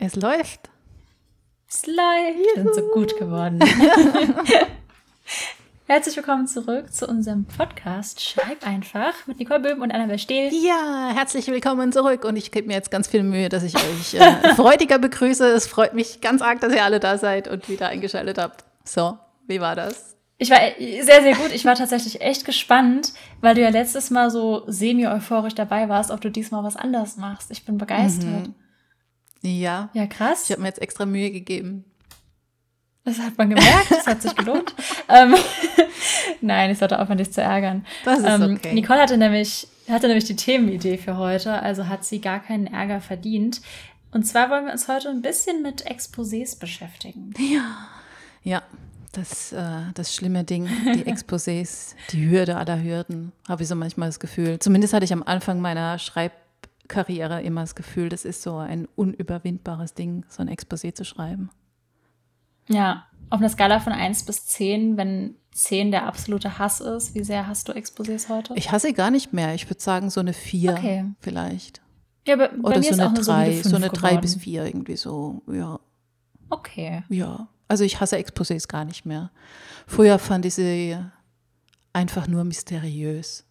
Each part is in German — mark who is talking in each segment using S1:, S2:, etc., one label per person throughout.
S1: Es läuft.
S2: Es läuft. Wir sind so gut geworden. Herzlich willkommen zurück zu unserem Podcast Schreib einfach mit Nicole Böhm und Annabel Stehl.
S1: Ja, herzlich willkommen zurück und ich gebe mir jetzt ganz viel Mühe, dass ich euch äh, freudiger begrüße. Es freut mich ganz arg, dass ihr alle da seid und wieder eingeschaltet habt. So, wie war das?
S2: Ich war sehr, sehr gut. Ich war tatsächlich echt gespannt, weil du ja letztes Mal so semi-euphorisch dabei warst, ob du diesmal was anders machst. Ich bin begeistert. Mhm.
S1: Ja.
S2: Ja, krass.
S1: Ich habe mir jetzt extra Mühe gegeben.
S2: Das hat man gemerkt, das hat sich gelohnt. ähm, Nein, ich sollte aufhören, dich zu ärgern.
S1: Das ist ähm, okay.
S2: Nicole hatte nämlich, hatte nämlich die Themenidee für heute, also hat sie gar keinen Ärger verdient. Und zwar wollen wir uns heute ein bisschen mit Exposés beschäftigen.
S1: Ja. Ja, das, äh, das schlimme Ding, die Exposés, die Hürde aller Hürden, habe ich so manchmal das Gefühl. Zumindest hatte ich am Anfang meiner Schreibkarriere immer das Gefühl, das ist so ein unüberwindbares Ding, so ein Exposé zu schreiben.
S2: Ja, auf einer Skala von 1 bis 10, wenn 10 der absolute Hass ist, wie sehr hast du Exposés heute?
S1: Ich hasse gar nicht mehr. Ich würde sagen, so eine 4
S2: okay.
S1: vielleicht.
S2: Ja, aber bei
S1: Oder
S2: mir
S1: so
S2: ist
S1: eine
S2: auch
S1: 3, so eine 3
S2: geworden.
S1: bis 4 irgendwie so, ja.
S2: Okay.
S1: Ja, also ich hasse Exposés gar nicht mehr. Früher fand ich sie einfach nur mysteriös.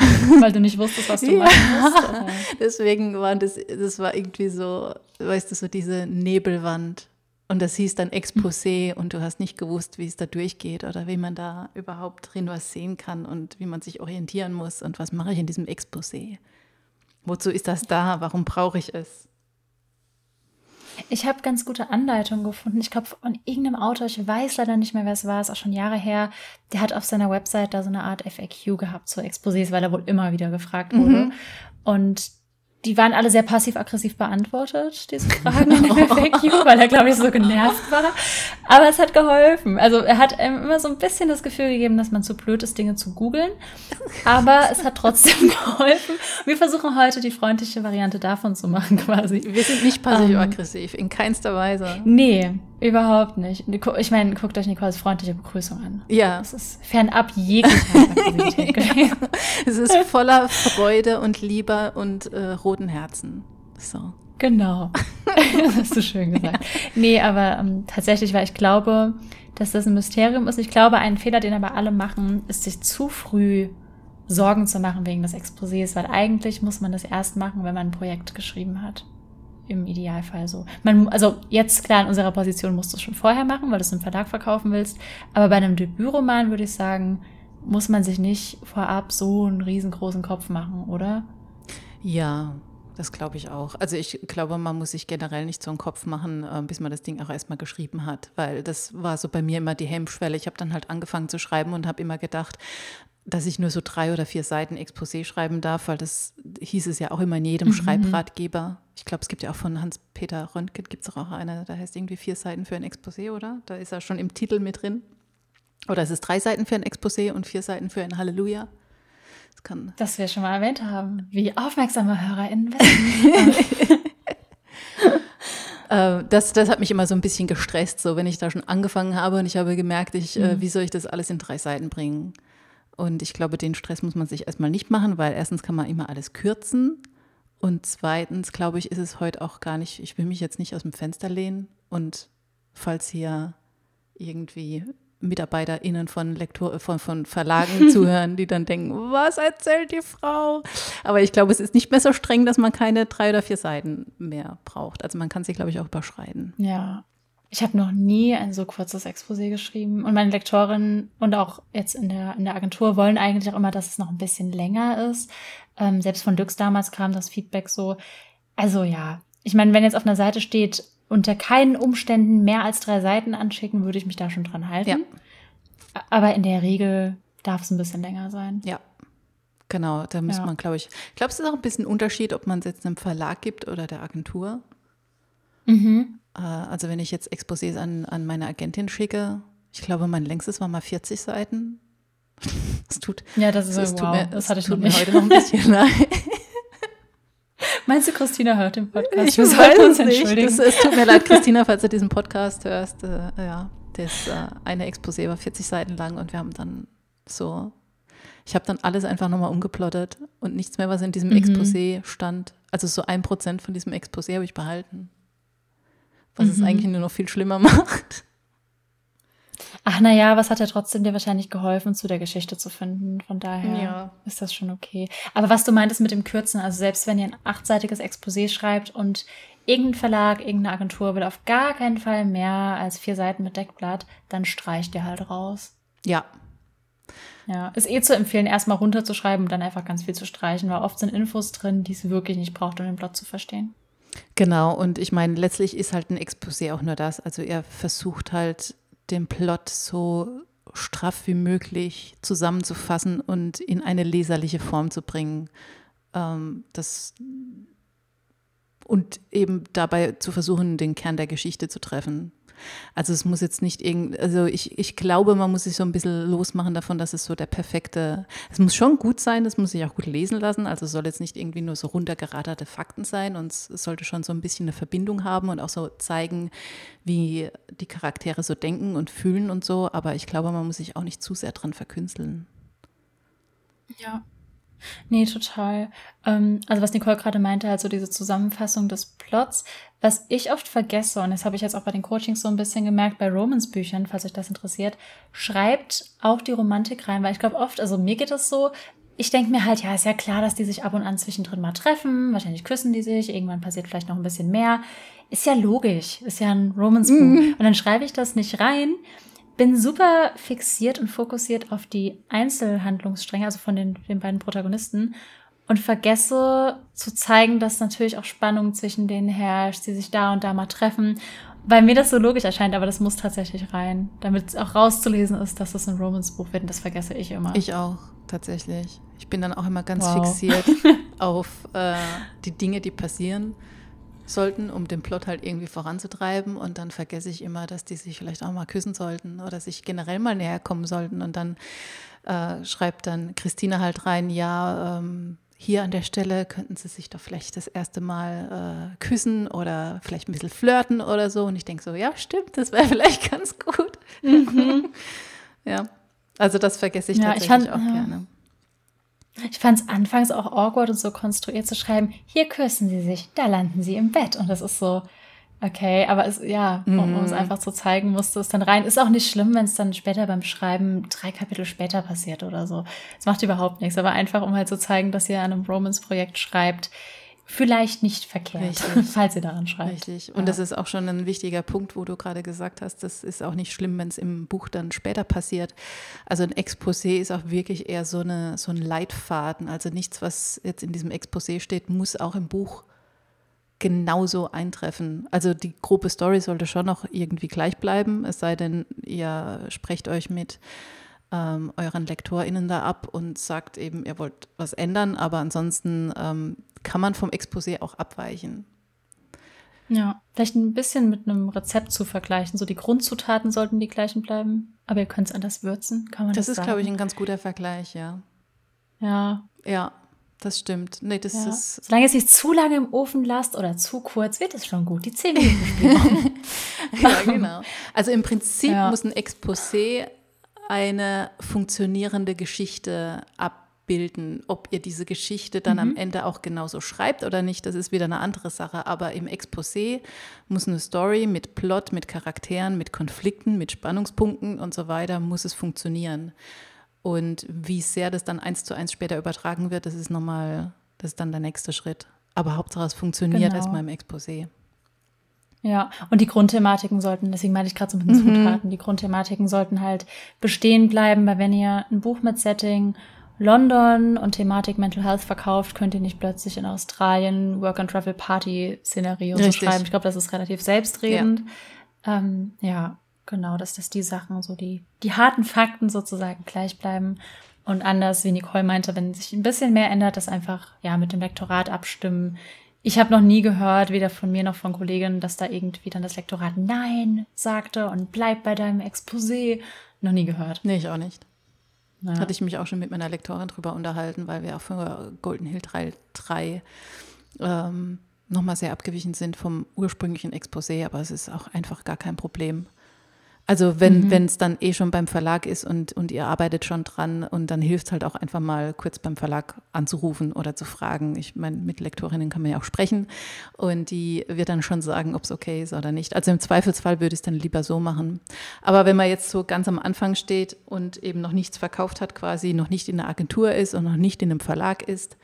S2: Weil du nicht wusstest, was du
S1: Ja.
S2: machen musst. oder?
S1: Deswegen war das, das war irgendwie so, weißt du, so diese Nebelwand. Und das hieß dann Exposé und du hast nicht gewusst, wie es da durchgeht oder wie man da überhaupt drin was sehen kann und wie man sich orientieren muss und was mache ich in diesem Exposé. Wozu ist das da? Warum brauche ich es?
S2: Ich habe ganz gute Anleitungen gefunden. Ich glaube, von irgendeinem Autor, ich weiß leider nicht mehr, wer es war, ist auch schon Jahre her. Der hat auf seiner Website da so eine Art FAQ gehabt zu Exposés, weil er wohl immer wieder gefragt wurde.
S1: Mhm.
S2: Und die waren alle sehr passiv-aggressiv beantwortet, diese Fragen in dem FAQ, weil er, glaube ich, so genervt war. Aber es hat geholfen. Also er hat einem immer so ein bisschen das Gefühl gegeben, dass man zu blöd ist, Dinge zu googeln. Aber es hat trotzdem geholfen. Wir versuchen heute die freundliche Variante davon zu machen, quasi.
S1: Wir sind nicht passiv-aggressiv, in keinster Weise.
S2: Nee, überhaupt nicht. Ich meine, guckt euch Nicoles freundliche Begrüßung an.
S1: Ja,
S2: Das ist fernab jeglicher Aggressivität gewesen.
S1: es ist voller Freude und Liebe und äh, roten Herzen. So.
S2: Genau. das hast du schön gesagt. Nee, aber ähm, tatsächlich, weil ich glaube, dass das ein Mysterium ist. Ich glaube, ein Fehler, den aber alle machen, ist sich zu früh Sorgen zu machen wegen des Exposés, weil eigentlich muss man das erst machen, wenn man ein Projekt geschrieben hat. Im Idealfall so. Man, also jetzt klar, in unserer Position musst du es schon vorher machen, weil du es im Verlag verkaufen willst. Aber bei einem Debütroman würde ich sagen, muss man sich nicht vorab so einen riesengroßen Kopf machen, oder?
S1: Ja, das glaube ich auch. Also ich glaube, man muss sich generell nicht so einen Kopf machen, äh, bis man das Ding auch erstmal geschrieben hat, weil das war so bei mir immer die Hemmschwelle. Ich habe dann halt angefangen zu schreiben und habe immer gedacht, dass ich nur so drei oder vier Seiten Exposé schreiben darf, weil das hieß es ja auch immer in jedem
S2: Mhm.
S1: Schreibratgeber. Ich glaube, es gibt ja auch von Hans-Peter Röntgen, gibt es auch einer, da heißt irgendwie vier Seiten für ein Exposé, oder? Da ist er schon im Titel mit drin. Oder es ist drei Seiten für ein Exposé und vier Seiten für ein Halleluja. Das kann
S2: Das wir schon mal erwähnt haben, wie aufmerksame HörerInnen wissen.
S1: Äh, das, das hat mich immer so ein bisschen gestresst, so wenn ich da schon angefangen habe und ich habe gemerkt, ich, äh,
S2: Mhm.
S1: wie soll ich das alles in drei Seiten bringen? Und ich glaube, den Stress muss man sich erstmal nicht machen, weil erstens kann man immer alles kürzen und zweitens, glaube ich, ist es heute auch gar nicht, ich will mich jetzt nicht aus dem Fenster lehnen und falls hier irgendwie MitarbeiterInnen von, Lektor, von, von Verlagen zuhören, die dann denken, was erzählt die Frau? Aber ich glaube, es ist nicht mehr so streng, dass man keine drei oder vier Seiten mehr braucht. Also man kann sich, glaube ich, auch überschreiten.
S2: ja. Ich habe noch nie ein so kurzes Exposé geschrieben. Und meine Lektorinnen und auch jetzt in der, in der Agentur wollen eigentlich auch immer, dass es noch ein bisschen länger ist. Ähm, selbst von Lux damals kam das Feedback so. Also ja, ich meine, wenn jetzt auf einer Seite steht, unter keinen Umständen mehr als drei Seiten anschicken, würde ich mich da schon dran halten.
S1: Ja.
S2: Aber in der Regel darf es ein bisschen länger sein.
S1: Ja, genau. Da muss
S2: Ja.
S1: man, glaube ich, ich glaube, es ist auch ein bisschen ein Unterschied, ob man es jetzt einem Verlag gibt oder der Agentur.
S2: Mhm.
S1: Äh, Also wenn ich jetzt Exposés an, an meine Agentin schicke, ich glaube, mein längstes war mal 40 Seiten. Es tut,
S2: Ja, das ist
S1: es
S2: wow.
S1: mir,
S2: das hatte ich
S1: tut
S2: noch
S1: mir heute noch ein bisschen leid.
S2: Meinst du, Christina hört den Podcast?
S1: Ich
S2: Wir
S1: weiß
S2: sollten uns entschuldigen.
S1: Das, es tut mir leid, Christina, falls du diesen Podcast hörst. Äh, ja, das äh, eine Exposé war 40 Seiten lang und wir haben dann so Ich habe dann alles einfach nochmal umgeplottet und nichts mehr, was in diesem
S2: Mhm.
S1: Exposé stand. Also so ein Prozent von diesem Exposé habe ich behalten. Was es
S2: Mhm.
S1: eigentlich nur noch viel schlimmer macht.
S2: Ach naja, was hat ja trotzdem dir wahrscheinlich geholfen, zu der Geschichte zu finden. Von daher
S1: Ja.
S2: ist das schon okay. Aber was du meintest mit dem Kürzen, also selbst wenn ihr ein achtseitiges Exposé schreibt und irgendein Verlag, irgendeine Agentur will auf gar keinen Fall mehr als vier Seiten mit Deckblatt, dann streicht ihr halt raus.
S1: Ja,
S2: Ja, ist eh zu empfehlen, erstmal runterzuschreiben und dann einfach ganz viel zu streichen, weil oft sind Infos drin, die es wirklich nicht braucht, um den Plot zu verstehen.
S1: Genau, und ich meine, letztlich ist halt ein Exposé auch nur das. Also er versucht halt den Plot so straff wie möglich zusammenzufassen und in eine leserliche Form zu bringen. Ähm, das und eben dabei zu versuchen, den Kern der Geschichte zu treffen. Also es muss jetzt nicht irgend, also ich, ich glaube, man muss sich so ein bisschen losmachen davon, dass es so der perfekte, es muss schon gut sein, es muss sich auch gut lesen lassen, also es soll jetzt nicht irgendwie nur so runtergeraderte Fakten sein und es sollte schon so ein bisschen eine Verbindung haben und auch so zeigen, wie die Charaktere so denken und fühlen und so, aber ich glaube, man muss sich auch nicht zu sehr dran verkünsteln.
S2: Ja. Nee, total. Ähm, also was Nicole gerade meinte, halt so diese Zusammenfassung des Plots, was ich oft vergesse, und das habe ich jetzt auch bei den Coachings so ein bisschen gemerkt, bei Romans-Büchern, falls euch das interessiert, schreibt auch die Romantik rein, weil ich glaube oft, also mir geht das so, ich denke mir halt, ja, ist ja klar, dass die sich ab und an zwischendrin mal treffen, wahrscheinlich küssen die sich, irgendwann passiert vielleicht noch ein bisschen mehr. Ist ja logisch, ist ja ein Romance-Buch. Und dann schreibe ich das nicht rein, bin super fixiert und fokussiert auf die Einzelhandlungsstränge, also von den, den beiden Protagonisten und vergesse zu zeigen, dass natürlich auch Spannung zwischen denen herrscht, sie sich da und da mal treffen. Weil mir das so logisch erscheint, aber das muss tatsächlich rein, damit auch rauszulesen ist, dass das ein Romance-Buch wird. Und das vergesse ich immer.
S1: Ich auch, tatsächlich. Ich bin dann auch immer ganz
S2: Wow.
S1: fixiert auf äh, die Dinge, die passieren sollten, um den Plot halt irgendwie voranzutreiben. Und dann vergesse ich immer, dass die sich vielleicht auch mal küssen sollten oder sich generell mal näher kommen sollten. Und dann äh, schreibt dann Christine halt rein, ja, ähm, hier an der Stelle könnten sie sich doch vielleicht das erste Mal äh, küssen oder vielleicht ein bisschen flirten oder so. Und ich denke so, ja, stimmt, das wäre vielleicht ganz gut. ja, also das vergesse ich
S2: Ja, ich
S1: tatsächlich
S2: fand-
S1: auch
S2: ja.
S1: gerne.
S2: Ich fand es anfangs auch awkward und so konstruiert zu schreiben, hier küssen sie sich, da landen sie im Bett. Und das ist so, okay, aber es, ja, um, um es einfach zu zeigen, musste es dann rein. Ist auch nicht schlimm, wenn es dann später beim Schreiben drei Kapitel später passiert oder so. Es macht überhaupt nichts, aber einfach, um halt zu zeigen, dass ihr an einem Romance-Projekt schreibt, vielleicht nicht verkehrt,
S1: Richtig.
S2: falls ihr daran schreibt.
S1: Richtig. Und
S2: Ja.
S1: das ist auch schon ein wichtiger Punkt, wo du gerade gesagt hast, das ist auch nicht schlimm, wenn es im Buch dann später passiert. Also ein Exposé ist auch wirklich eher so, eine, so ein Leitfaden. Also nichts, was jetzt in diesem Exposé steht, muss auch im Buch genauso eintreffen. Also die grobe Story sollte schon noch irgendwie gleich bleiben, es sei denn, ihr sprecht euch mit ähm, euren LektorInnen da ab und sagt eben, ihr wollt was ändern, aber ansonsten ähm, kann man vom Exposé auch abweichen.
S2: Ja, vielleicht ein bisschen mit einem Rezept zu vergleichen. So die Grundzutaten sollten die gleichen bleiben, aber ihr könnt es anders würzen, kann man das,
S1: Das ist, glaube ich, ein ganz guter Vergleich, ja.
S2: Ja,
S1: Ja, das stimmt. Nee, das
S2: ja.
S1: ist.
S2: Solange es nicht zu lange im Ofen lasst oder zu kurz, wird es schon gut. Die 10 Minuten.
S1: Ja, genau. Also im Prinzip
S2: Ja.
S1: muss ein Exposé eine funktionierende Geschichte abbilden. Ob ihr diese Geschichte dann am Ende auch genauso schreibt oder nicht, das ist wieder eine andere Sache. Aber im Exposé muss eine Story mit Plot, mit Charakteren, mit Konflikten, mit Spannungspunkten und so weiter, muss es funktionieren. Und wie sehr das dann eins zu eins später übertragen wird, das ist nochmal, das ist dann der nächste Schritt. Aber Hauptsache es funktioniert
S2: Genau.
S1: erstmal im Exposé.
S2: Ja, und die Grundthematiken sollten, deswegen meine ich gerade so mit den Zutaten, die Grundthematiken sollten halt bestehen bleiben, weil wenn ihr ein Buch mit Setting London und Thematik Mental Health verkauft, könnt ihr nicht plötzlich in Australien Work and Travel Party Szenerie und so schreiben. Ich glaube, das ist relativ selbstredend. Ja, ähm, ja genau, dass das die Sachen, so die, die harten Fakten sozusagen gleich bleiben. Und anders, wie Nicole meinte, wenn sich ein bisschen mehr ändert, das einfach ja mit dem Lektorat abstimmen. Ich habe noch nie gehört, weder von mir noch von Kolleginnen, dass da irgendwie dann das Lektorat Nein sagte und bleib bei deinem Exposé. Noch nie gehört.
S1: Nee, ich auch nicht.
S2: Ja.
S1: Hatte ich mich auch schon mit meiner Lektorin drüber unterhalten, weil wir auch für Golden Hill 3, 3 ähm, nochmal sehr abgewichen sind vom ursprünglichen Exposé, aber es ist auch einfach gar kein Problem. Also wenn mhm. es dann eh schon beim Verlag ist und, und ihr arbeitet schon dran und dann hilft es halt auch einfach mal kurz beim Verlag anzurufen oder zu fragen. Ich meine, mit Lektorinnen kann man ja auch sprechen und die wird dann schon sagen, ob es okay ist oder nicht. Also im Zweifelsfall würde ich es dann lieber so machen. Aber wenn man jetzt so ganz am Anfang steht und eben noch nichts verkauft hat, quasi noch nicht in der Agentur ist und noch nicht in einem Verlag ist,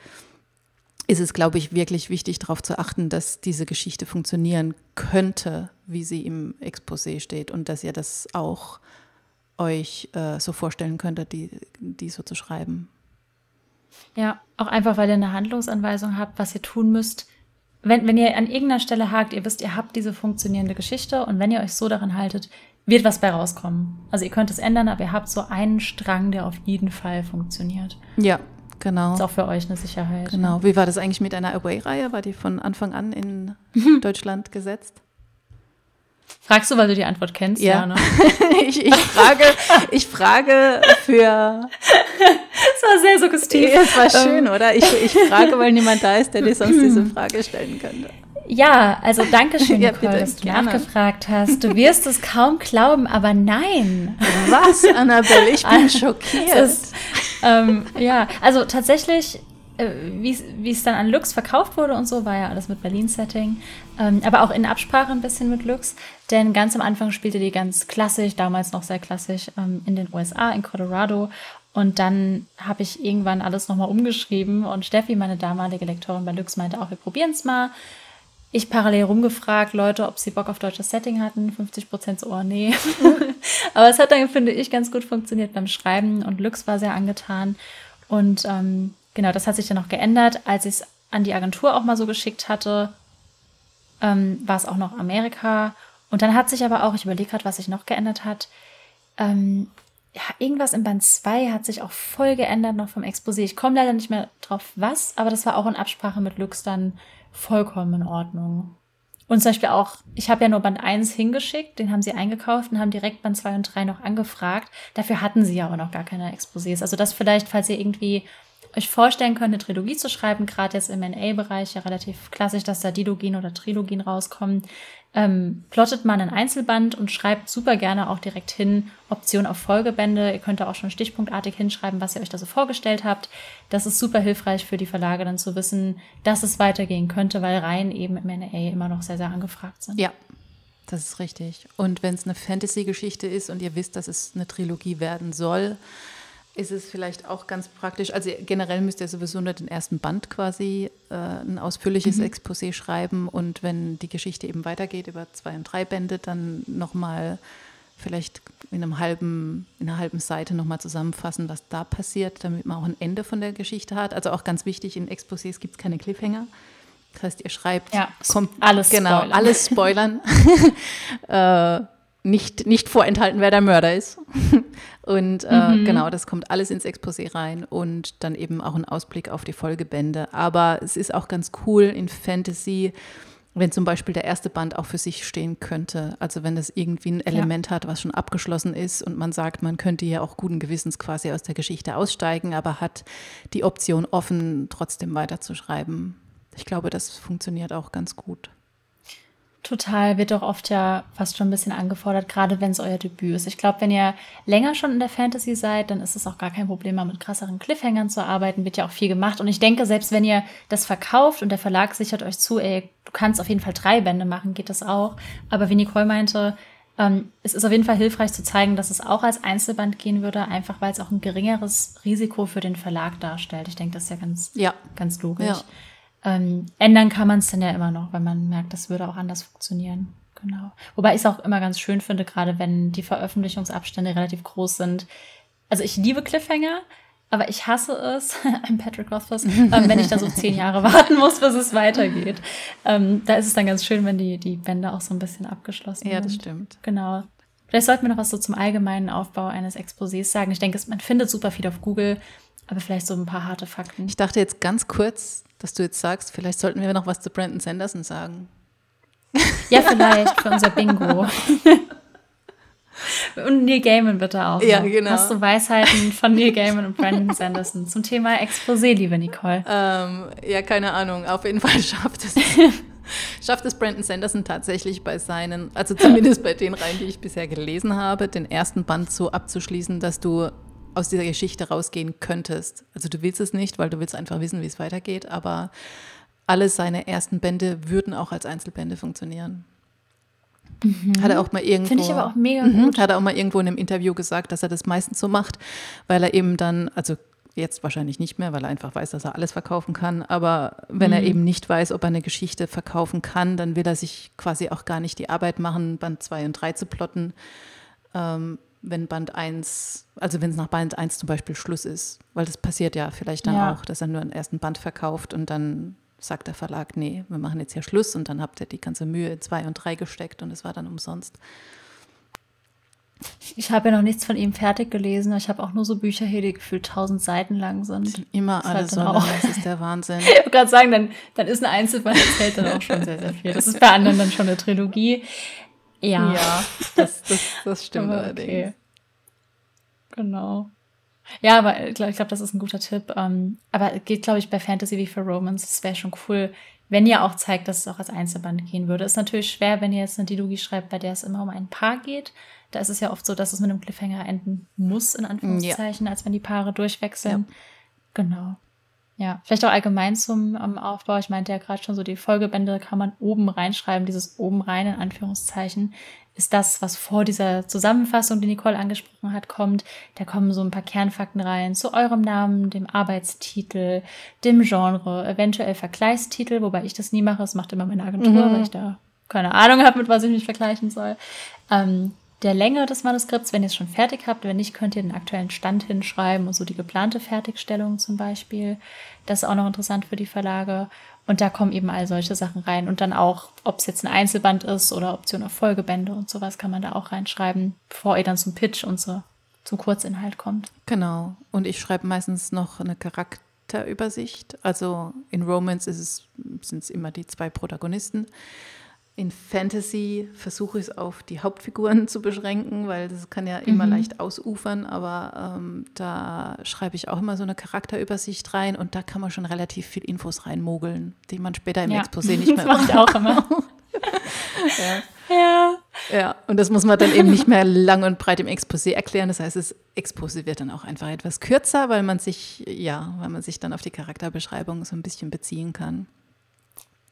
S1: ist es, glaube ich, wirklich wichtig, darauf zu achten, dass diese Geschichte funktionieren könnte, wie sie im Exposé steht und dass ihr das auch euch äh, so vorstellen könntet, die, die so zu schreiben.
S2: Ja, auch einfach, weil ihr eine Handlungsanweisung habt, was ihr tun müsst. Wenn, wenn ihr an irgendeiner Stelle hakt, ihr wisst, ihr habt diese funktionierende Geschichte und wenn ihr euch so daran haltet, wird was bei rauskommen. Also ihr könnt es ändern, aber ihr habt so einen Strang, der auf jeden Fall funktioniert.
S1: Ja, Genau.
S2: Ist auch für euch eine Sicherheit.
S1: Genau. Wie war das eigentlich mit einer Away-Reihe? War die von Anfang an in Deutschland gesetzt?
S2: Fragst du, weil du die Antwort kennst?
S1: Ja, ja ne? ich, ich, frage, ich frage für.
S2: Es war sehr suggestiv.
S1: Es war schön, ähm. oder? Ich, ich frage, weil niemand da ist, der dir sonst diese Frage stellen könnte.
S2: Ja, also danke schön, ja, Nicole, dass du gerne. nachgefragt hast. Du wirst es kaum glauben, aber nein.
S1: Was, Annabelle? Ich bin schockiert.
S2: Ist, ähm, ja, also tatsächlich, äh, wie es dann an Lux verkauft wurde und so, war ja alles mit Berlin-Setting. Ähm, aber auch in Absprache ein bisschen mit Lux. Denn ganz am Anfang spielte die ganz klassisch, damals noch sehr klassisch, ähm, in den USA, in Colorado. Und dann habe ich irgendwann alles nochmal umgeschrieben und Steffi, meine damalige Lektorin bei Lux, meinte auch, wir probieren es mal ich parallel rumgefragt, Leute, ob sie Bock auf deutsches Setting hatten. 50 Prozent so, oh nee. Aber es hat dann, finde ich, ganz gut funktioniert beim Schreiben und Lux war sehr angetan. Und ähm, genau, das hat sich dann noch geändert. Als ich es an die Agentur auch mal so geschickt hatte, ähm, war es auch noch Amerika. Und dann hat sich aber auch, ich überlege gerade, was sich noch geändert hat. Ähm, ja, irgendwas im Band 2 hat sich auch voll geändert noch vom Exposé. Ich komme leider nicht mehr drauf, was, aber das war auch in Absprache mit Lux dann vollkommen in Ordnung. Und zum Beispiel auch, ich habe ja nur Band 1 hingeschickt, den haben sie eingekauft und haben direkt Band 2 und 3 noch angefragt. Dafür hatten sie ja aber noch gar keine Exposés. Also das vielleicht, falls ihr irgendwie euch vorstellen könnt, eine Trilogie zu schreiben, gerade jetzt im NA-Bereich ja relativ klassisch, dass da Dilogien oder Trilogien rauskommen, ähm, plottet man ein Einzelband und schreibt super gerne auch direkt hin Option auf Folgebände. Ihr könnt da auch schon stichpunktartig hinschreiben, was ihr euch da so vorgestellt habt. Das ist super hilfreich für die Verlage dann zu wissen, dass es weitergehen könnte, weil Reihen eben im NA immer noch sehr, sehr angefragt sind.
S1: Ja, das ist richtig. Und wenn es eine Fantasy-Geschichte ist und ihr wisst, dass es eine Trilogie werden soll, ist es vielleicht auch ganz praktisch. Also generell müsst ihr sowieso nur den ersten Band quasi äh, ein ausführliches mhm. Exposé schreiben und wenn die Geschichte eben weitergeht über zwei und drei Bände, dann nochmal vielleicht in einem halben, in einer halben Seite nochmal zusammenfassen, was da passiert, damit man auch ein Ende von der Geschichte hat. Also auch ganz wichtig, in Exposés gibt es keine Cliffhanger. Das heißt, ihr schreibt
S2: ja, kommt, alles
S1: genau, spoilern. alles spoilern. äh, nicht, nicht vorenthalten, wer der Mörder ist. und äh, mhm. genau, das kommt alles ins Exposé rein und dann eben auch ein Ausblick auf die Folgebände. Aber es ist auch ganz cool in Fantasy, wenn zum Beispiel der erste Band auch für sich stehen könnte. Also wenn das irgendwie ein Element ja. hat, was schon abgeschlossen ist und man sagt, man könnte ja auch guten Gewissens quasi aus der Geschichte aussteigen, aber hat die Option offen, trotzdem weiterzuschreiben. Ich glaube, das funktioniert auch ganz gut.
S2: Total, wird doch oft ja fast schon ein bisschen angefordert, gerade wenn es euer Debüt ist. Ich glaube, wenn ihr länger schon in der Fantasy seid, dann ist es auch gar kein Problem, mal mit krasseren Cliffhangern zu arbeiten, wird ja auch viel gemacht. Und ich denke, selbst wenn ihr das verkauft und der Verlag sichert euch zu, ey, du kannst auf jeden Fall drei Bände machen, geht das auch. Aber wie Nicole meinte, ähm, es ist auf jeden Fall hilfreich zu zeigen, dass es auch als Einzelband gehen würde, einfach weil es auch ein geringeres Risiko für den Verlag darstellt. Ich denke, das ist ja ganz, ja. ganz logisch. Ja. Ähm, ändern kann man es dann ja immer noch, wenn man merkt, das würde auch anders funktionieren. Genau. Wobei ich es auch immer ganz schön finde, gerade wenn die Veröffentlichungsabstände relativ groß sind. Also ich liebe Cliffhanger, aber ich hasse es, I'm Patrick Rothfuss, ähm, wenn ich da so zehn Jahre warten muss, bis es weitergeht. Ähm, da ist es dann ganz schön, wenn die, die Bände auch so ein bisschen abgeschlossen sind.
S1: Ja, das stimmt.
S2: Genau. Vielleicht sollten wir noch was so zum allgemeinen Aufbau eines Exposés sagen. Ich denke, man findet super viel auf Google, aber vielleicht so ein paar harte Fakten.
S1: Ich dachte jetzt ganz kurz, dass du jetzt sagst, vielleicht sollten wir noch was zu Brandon Sanderson sagen.
S2: Ja, vielleicht für unser Bingo. Und Neil Gaiman bitte auch.
S1: Ja, genau.
S2: Hast du Weisheiten von Neil Gaiman und Brandon Sanderson zum Thema Exposé, liebe Nicole?
S1: Ähm, ja, keine Ahnung. Auf jeden Fall schafft es schafft es Brandon Sanderson tatsächlich bei seinen, also zumindest bei den Reihen, die ich bisher gelesen habe, den ersten Band so abzuschließen, dass du aus dieser Geschichte rausgehen könntest. Also du willst es nicht, weil du willst einfach wissen, wie es weitergeht, aber alle seine ersten Bände würden auch als Einzelbände funktionieren. Mhm. Hat er auch mal irgendwo.
S2: Finde ich aber auch mega mhm, gut.
S1: Hat er auch mal irgendwo in einem Interview gesagt, dass er das meistens so macht, weil er eben dann, also jetzt wahrscheinlich nicht mehr, weil er einfach weiß, dass er alles verkaufen kann. Aber wenn mhm. er eben nicht weiß, ob er eine Geschichte verkaufen kann, dann will er sich quasi auch gar nicht die Arbeit machen, Band 2 und 3 zu plotten. Ähm, wenn Band 1, also wenn es nach Band 1 zum Beispiel Schluss ist, weil das passiert ja vielleicht dann ja. auch, dass er nur einen ersten Band verkauft und dann sagt der Verlag, nee, wir machen jetzt hier Schluss und dann habt ihr die ganze Mühe in 2 und 3 gesteckt und es war dann umsonst.
S2: Ich habe ja noch nichts von ihm fertig gelesen. Ich habe auch nur so Bücher hier, die gefühlt tausend Seiten lang sind. sind
S1: immer das alles halt so lang, das ist der Wahnsinn.
S2: ich wollte gerade sagen, dann, dann ist ein Einzelband erzählt dann auch schon sehr, sehr viel. Das ist bei anderen dann schon eine Trilogie. Ja.
S1: Ja, das, das, das stimmt aber allerdings. Okay.
S2: Genau. Ja, aber ich glaube, glaub, das ist ein guter Tipp. Ähm, aber geht, glaube ich, bei Fantasy wie für Romans. Es wäre schon cool, wenn ihr auch zeigt, dass es auch als Einzelband gehen würde. Ist natürlich schwer, wenn ihr jetzt eine Dilogie schreibt, bei der es immer um ein Paar geht. Da ist es ja oft so, dass es mit einem Cliffhanger enden muss, in Anführungszeichen, ja. als wenn die Paare durchwechseln. Ja. Genau. Ja, vielleicht auch allgemein zum um, Aufbau. Ich meinte ja gerade schon so, die Folgebände kann man oben reinschreiben. Dieses oben rein in Anführungszeichen ist das, was vor dieser Zusammenfassung, die Nicole angesprochen hat, kommt. Da kommen so ein paar Kernfakten rein zu eurem Namen, dem Arbeitstitel, dem Genre, eventuell Vergleichstitel, wobei ich das nie mache. Das macht immer meine Agentur, mhm. weil ich da keine Ahnung habe, mit was ich mich vergleichen soll. Ähm, der Länge des Manuskripts, wenn ihr es schon fertig habt. Wenn nicht, könnt ihr den aktuellen Stand hinschreiben und so die geplante Fertigstellung zum Beispiel. Das ist auch noch interessant für die Verlage. Und da kommen eben all solche Sachen rein. Und dann auch, ob es jetzt ein Einzelband ist oder Option auf Folgebände und sowas kann man da auch reinschreiben, bevor ihr dann zum Pitch und so, zum Kurzinhalt kommt.
S1: Genau. Und ich schreibe meistens noch eine Charakterübersicht. Also in Romance sind es immer die zwei Protagonisten. In Fantasy versuche ich es auf die Hauptfiguren zu beschränken, weil das kann ja immer mhm. leicht ausufern, aber ähm, da schreibe ich auch immer so eine Charakterübersicht rein und da kann man schon relativ viel Infos reinmogeln, die man später im ja. Exposé nicht mehr
S2: das macht. auch immer.
S1: ja. ja. Ja, und das muss man dann eben nicht mehr lang und breit im Exposé erklären. Das heißt, das Exposé wird dann auch einfach etwas kürzer, weil man sich, ja, weil man sich dann auf die Charakterbeschreibung so ein bisschen beziehen kann.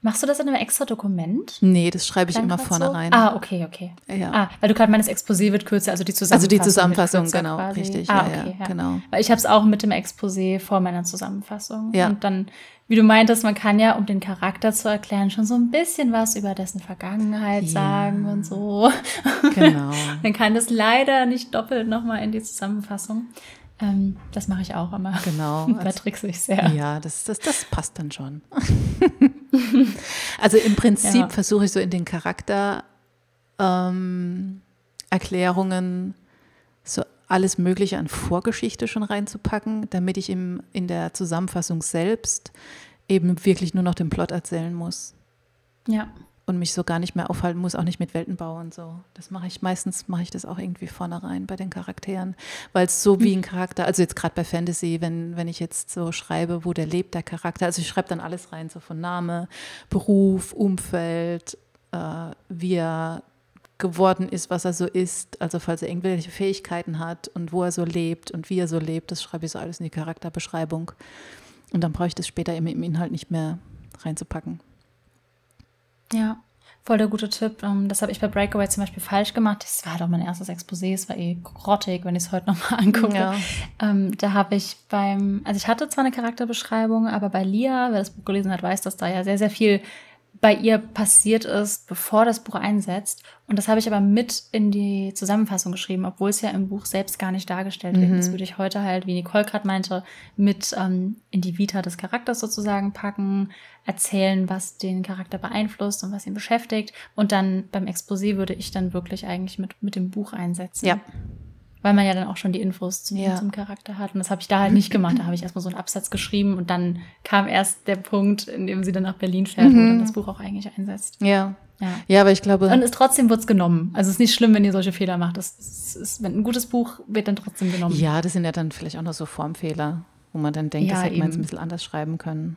S2: Machst du das in einem extra Dokument?
S1: Nee, das schreibe ich immer vorne so? rein.
S2: Ah, okay, okay.
S1: Ja.
S2: Ah, weil du gerade meinst, Exposé wird kürzer, also die Zusammenfassung.
S1: Also die Zusammenfassung, genau, quasi. richtig. Ah, ja, okay, ja, genau.
S2: Weil ich habe es auch mit dem Exposé vor meiner Zusammenfassung. Ja. Und dann, wie du meintest, man kann ja, um den Charakter zu erklären, schon so ein bisschen was über dessen Vergangenheit sagen und so. Genau. man kann das leider nicht doppelt nochmal in die Zusammenfassung. Ähm, das mache ich auch immer.
S1: Genau.
S2: da trickse ich sehr.
S1: Ja, das, das, das passt dann schon. also im Prinzip ja. versuche ich so in den Charaktererklärungen ähm, so alles Mögliche an Vorgeschichte schon reinzupacken, damit ich im, in der Zusammenfassung selbst eben wirklich nur noch den Plot erzählen muss.
S2: Ja
S1: und mich so gar nicht mehr aufhalten muss, auch nicht mit Weltenbau und so. Das mache ich meistens, mache ich das auch irgendwie vorne rein bei den Charakteren, weil es so wie ein hm. Charakter, also jetzt gerade bei Fantasy, wenn, wenn ich jetzt so schreibe, wo der lebt, der Charakter, also ich schreibe dann alles rein, so von Name, Beruf, Umfeld, äh, wie er geworden ist, was er so ist, also falls er irgendwelche Fähigkeiten hat und wo er so lebt und wie er so lebt, das schreibe ich so alles in die Charakterbeschreibung. Und dann brauche ich das später im Inhalt nicht mehr reinzupacken.
S2: Ja, voll der gute Tipp. Ähm, das habe ich bei Breakaway zum Beispiel falsch gemacht. Das war doch mein erstes Exposé. Es war eh grottig, wenn ich es heute nochmal angucke. Ja. Ähm, da habe ich beim, also ich hatte zwar eine Charakterbeschreibung, aber bei Lia, wer das Buch gelesen hat, weiß, dass da ja sehr, sehr viel bei ihr passiert ist, bevor das Buch einsetzt. Und das habe ich aber mit in die Zusammenfassung geschrieben, obwohl es ja im Buch selbst gar nicht dargestellt wird. Mhm. Das würde ich heute halt, wie Nicole gerade meinte, mit ähm, in die Vita des Charakters sozusagen packen, erzählen, was den Charakter beeinflusst und was ihn beschäftigt. Und dann beim Exposé würde ich dann wirklich eigentlich mit, mit dem Buch einsetzen.
S1: Ja
S2: weil man ja dann auch schon die Infos zum, ja. zum Charakter hat. Und das habe ich da halt nicht gemacht. Da habe ich erstmal so einen Absatz geschrieben und dann kam erst der Punkt, in dem sie dann nach Berlin fährt, mhm. wo dann das Buch auch eigentlich einsetzt.
S1: Ja. Ja. ja, aber ich glaube.
S2: Und es trotzdem wird's genommen. Also es ist nicht schlimm, wenn ihr solche Fehler macht. Das ist, ist, wenn ein gutes Buch wird dann trotzdem genommen.
S1: Ja, das sind ja dann vielleicht auch noch so Formfehler, wo man dann denkt, ja, das hätte man jetzt ein bisschen anders schreiben können.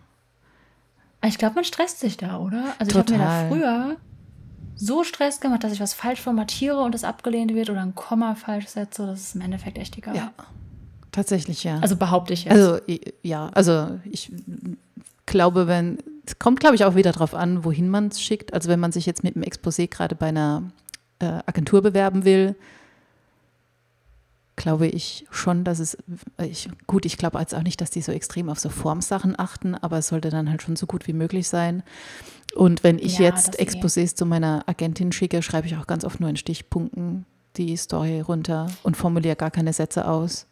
S2: Ich glaube, man stresst sich da, oder? Also Total. ich habe mir da früher so Stress gemacht, dass ich was falsch formatiere und es abgelehnt wird oder ein Komma falsch setze. Das ist im Endeffekt echt egal.
S1: Ja, tatsächlich ja.
S2: Also behaupte ich jetzt.
S1: Also ja, also ich glaube, wenn es kommt, glaube ich, auch wieder darauf an, wohin man es schickt. Also wenn man sich jetzt mit dem Exposé gerade bei einer äh, Agentur bewerben will, glaube ich schon, dass es, ich, gut, ich glaube jetzt auch nicht, dass die so extrem auf so Formsachen achten, aber es sollte dann halt schon so gut wie möglich sein. Und wenn ich ja, jetzt Exposés zu meiner Agentin schicke, schreibe ich auch ganz oft nur in Stichpunkten die Story runter und formuliere gar keine Sätze aus.